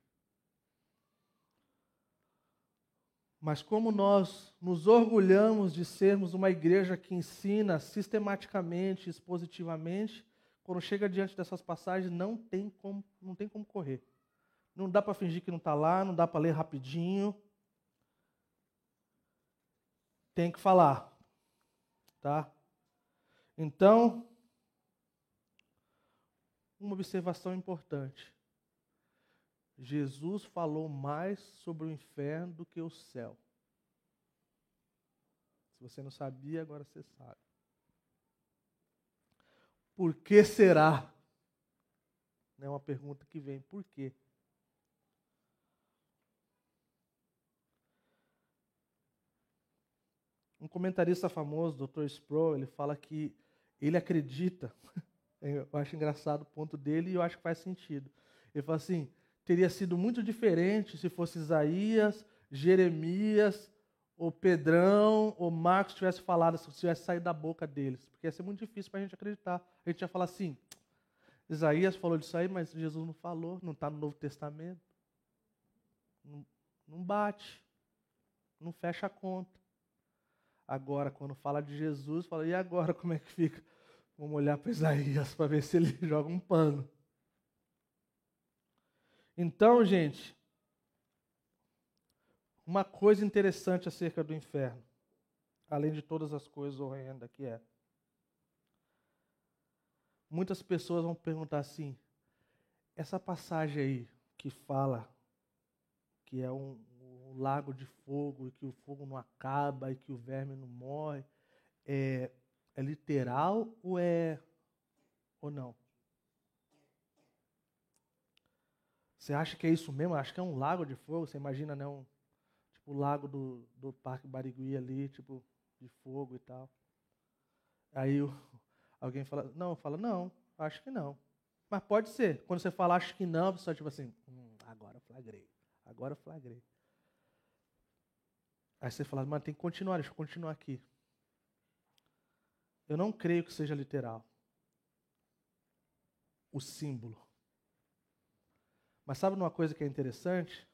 Mas como nós nos orgulhamos de sermos uma igreja que ensina sistematicamente, expositivamente, quando chega diante dessas passagens não tem como, não tem como correr. Não dá para fingir que não está lá, não dá para ler rapidinho. Tem que falar. Tá? Então, uma observação importante. Jesus falou mais sobre o inferno do que o céu. Se você não sabia, agora você sabe. Por que será? É uma pergunta que vem. Por quê? Um comentarista famoso, Dr. Sproul, ele fala que ele acredita, eu acho engraçado o ponto dele e eu acho que faz sentido. Ele fala assim: teria sido muito diferente se fosse Isaías, Jeremias, ou Pedrão, ou Marcos tivesse falado, se tivesse saído da boca deles. Porque ia ser muito difícil para a gente acreditar. A gente ia falar assim: Isaías falou disso aí, mas Jesus não falou, não está no Novo Testamento. Não, não bate, não fecha a conta. Agora, quando fala de Jesus, fala, e agora como é que fica? Vamos olhar para Isaías para ver se ele joga um pano. Então, gente, uma coisa interessante acerca do inferno, além de todas as coisas horrendas que é. Muitas pessoas vão perguntar assim: essa passagem aí que fala que é um, um lago de fogo e que o fogo não acaba e que o verme não morre, é, é literal ou é ou não? Você acha que é isso mesmo? Acho que é um lago de fogo. Você imagina, né? Um, tipo o lago do, do Parque Barigui ali, tipo de fogo e tal. Aí o, alguém fala, não, fala, não, acho que não. Mas pode ser. Quando você fala acho que não, você tipo assim, hum, agora flagrei. Agora flagrei. Aí você fala, mas tem que continuar, deixa eu continuar aqui. Eu não creio que seja literal. O símbolo. Mas sabe uma coisa que é interessante?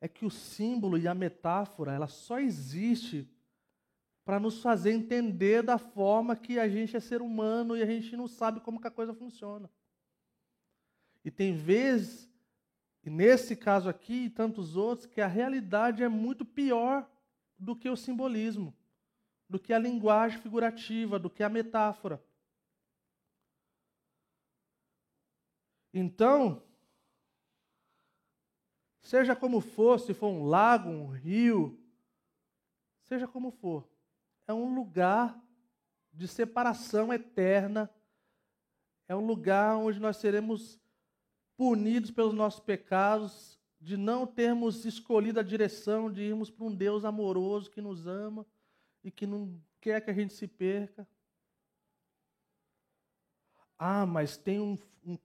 É que o símbolo e a metáfora, ela só existe para nos fazer entender da forma que a gente é ser humano e a gente não sabe como que a coisa funciona. E tem vezes e nesse caso aqui e tantos outros, que a realidade é muito pior do que o simbolismo, do que a linguagem figurativa, do que a metáfora. Então, seja como for, se for um lago, um rio, seja como for, é um lugar de separação eterna, é um lugar onde nós seremos punidos pelos nossos pecados, de não termos escolhido a direção de irmos para um Deus amoroso que nos ama e que não quer que a gente se perca. Ah, mas tem, um, um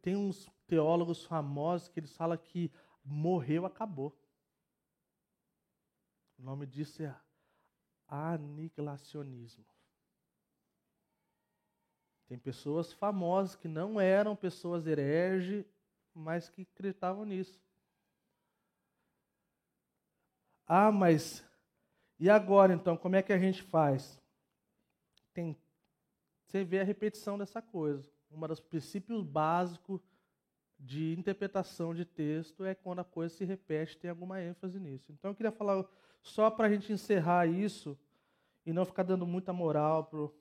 tem uns teólogos famosos que eles falam que morreu, acabou. O nome disso é aniquilacionismo. Tem pessoas famosas que não eram pessoas hereges, mas que acreditavam nisso. Ah, mas e agora então, como é que a gente faz? Tem, você vê a repetição dessa coisa. Um dos princípios básicos de interpretação de texto é quando a coisa se repete, tem alguma ênfase nisso. Então eu queria falar só para a gente encerrar isso e não ficar dando muita moral pro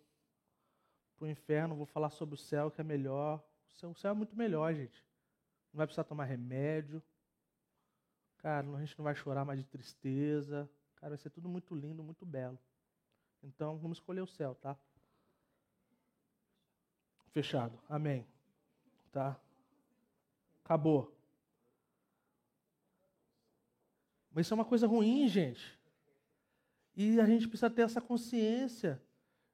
pro inferno, vou falar sobre o céu que é melhor. O céu é muito melhor, gente. Não vai precisar tomar remédio. Cara, a gente não vai chorar mais de tristeza. Cara, vai ser tudo muito lindo, muito belo. Então, vamos escolher o céu, tá? Fechado. Amém. Tá? Acabou. Mas isso é uma coisa ruim, gente. E a gente precisa ter essa consciência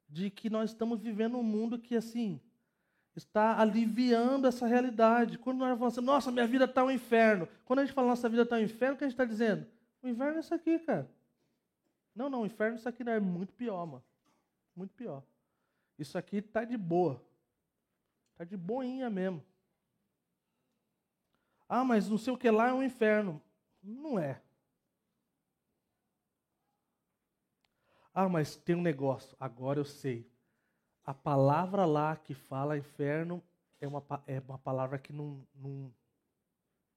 de que nós estamos vivendo um mundo que, assim, está aliviando essa realidade. Quando nós falamos assim, nossa, minha vida está um inferno. Quando a gente fala nossa vida está um inferno, o que a gente está dizendo? O inferno é isso aqui, cara. Não, não, o inferno isso aqui não é muito pior, mano. Muito pior. Isso aqui está de boa. Está de boinha mesmo. Ah, mas não sei o que lá é um inferno. Não é. Ah, mas tem um negócio. Agora eu sei. A palavra lá que fala inferno é uma, é uma palavra que não, não,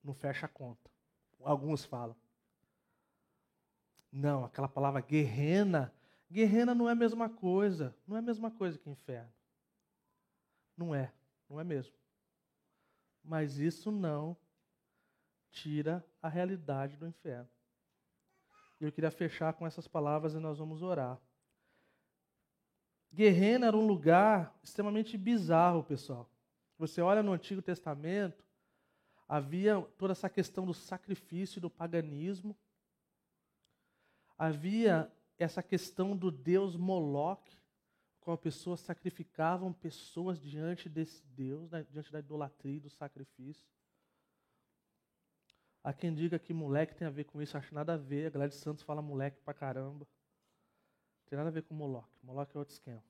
não fecha a conta. Alguns falam. Não, aquela palavra guerrena. Guerrena não é a mesma coisa. Não é a mesma coisa que inferno. Não é. Não é mesmo. Mas isso não tira a realidade do inferno. E eu queria fechar com essas palavras e nós vamos orar. Guerrena era um lugar extremamente bizarro, pessoal. Você olha no Antigo Testamento, havia toda essa questão do sacrifício e do paganismo. Havia essa questão do deus Moloque, qual pessoas sacrificavam pessoas diante desse deus, né, diante da idolatria e do sacrifício. Há quem diga que moleque tem a ver com isso, acho nada a ver. A galera de Santos fala moleque pra caramba. Não tem nada a ver com Moloque. Moloque é outro esquema.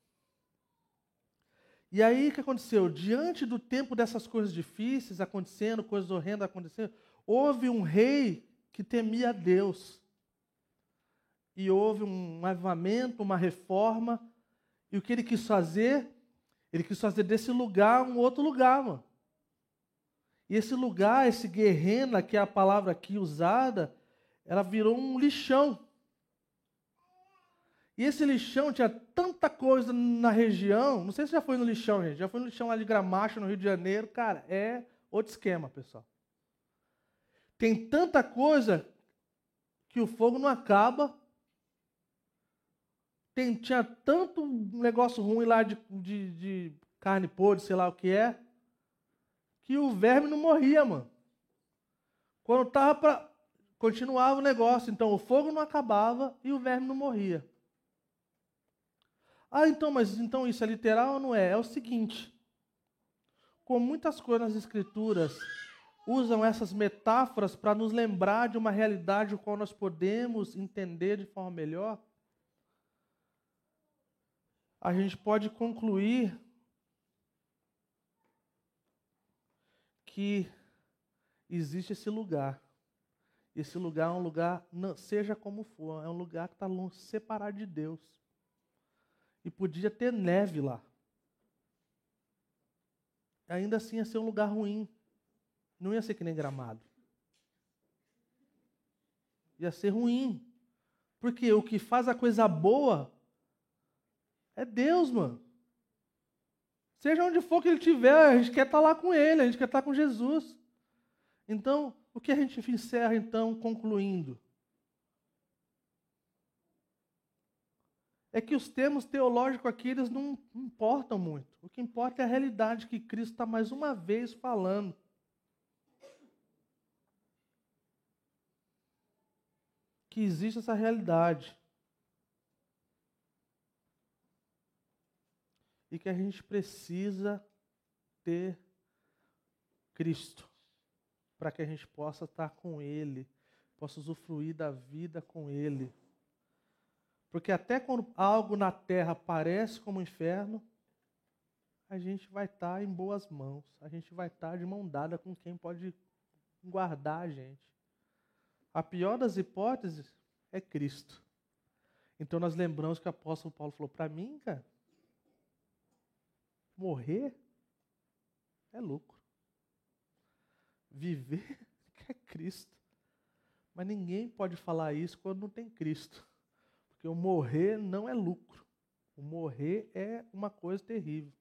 E aí o que aconteceu? Diante do tempo dessas coisas difíceis acontecendo, coisas horrendas acontecendo, houve um rei que temia a Deus. E houve um avivamento, uma reforma. E o que ele quis fazer? Ele quis fazer desse lugar um outro lugar, mano. E esse lugar, esse guerrena, que é a palavra aqui usada, ela virou um lixão. E esse lixão tinha tanta coisa na região. Não sei se já foi no lixão, gente. Já foi no lixão lá de Gramacho, no Rio de Janeiro. Cara, é outro esquema, pessoal. Tem tanta coisa que o fogo não acaba. Tem, tinha tanto negócio ruim lá de, de, de carne podre, sei lá o que é que o verme não morria, mano. Quando tava para continuava o negócio, então o fogo não acabava e o verme não morria. Ah, então, mas então isso é literal ou não é? É o seguinte: com muitas coisas nas escrituras usam essas metáforas para nos lembrar de uma realidade o qual nós podemos entender de forma melhor, a gente pode concluir que existe esse lugar. Esse lugar é um lugar, seja como for, é um lugar que está separado de Deus. E podia ter neve lá. Ainda assim ia ser um lugar ruim. Não ia ser que nem gramado. Ia ser ruim. Porque o que faz a coisa boa é Deus, mano. Seja onde for que ele estiver, a gente quer estar lá com ele, a gente quer estar com Jesus. Então, o que a gente encerra então concluindo? É que os termos teológicos aqui eles não importam muito. O que importa é a realidade que Cristo está mais uma vez falando. Que existe essa realidade. E que a gente precisa ter Cristo para que a gente possa estar com Ele, possa usufruir da vida com Ele. Porque até quando algo na terra parece como um inferno, a gente vai estar em boas mãos, a gente vai estar de mão dada com quem pode guardar a gente. A pior das hipóteses, é Cristo. Então nós lembramos que o apóstolo Paulo falou: para mim, cara, morrer é lucro. Viver é Cristo. Mas ninguém pode falar isso quando não tem Cristo. Porque o morrer não é lucro. O morrer é uma coisa terrível.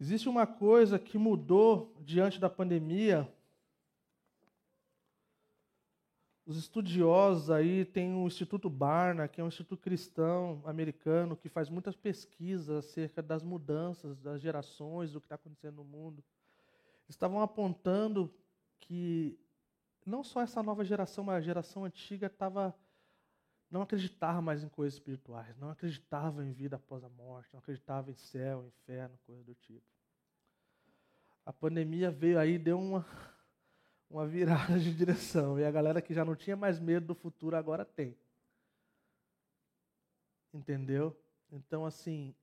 Existe uma coisa que mudou diante da pandemia. Os estudiosos aí têm o Instituto Barna, que é um instituto cristão americano que faz muitas pesquisas acerca das mudanças das gerações, do que está acontecendo no mundo. Estavam apontando que não só essa nova geração, mas a geração antiga estava não acreditava mais em coisas espirituais, não acreditava em vida após a morte, não acreditava em céu, inferno, coisa do tipo. A pandemia veio aí, deu uma, uma virada de direção, e a galera que já não tinha mais medo do futuro agora tem. Entendeu? Então, assim,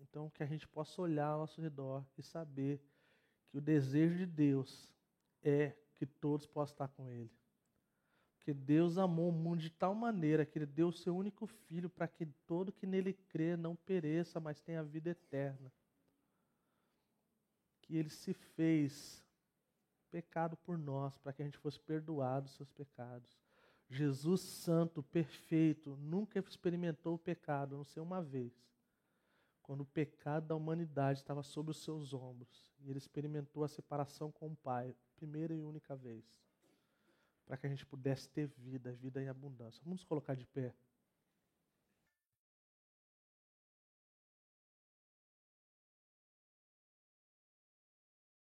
então que a gente possa olhar ao nosso redor e saber que o desejo de Deus é que todos possam estar com Ele. Porque Deus amou o mundo de tal maneira que Ele deu o seu único filho para que todo que nele crê não pereça, mas tenha vida eterna. Que Ele se fez pecado por nós, para que a gente fosse perdoado dos seus pecados. Jesus Santo, perfeito, nunca experimentou o pecado, a não ser uma vez quando o pecado da humanidade estava sobre os seus ombros e ele experimentou a separação com o Pai, primeira e única vez, para que a gente pudesse ter vida, vida em abundância. Vamos colocar de pé.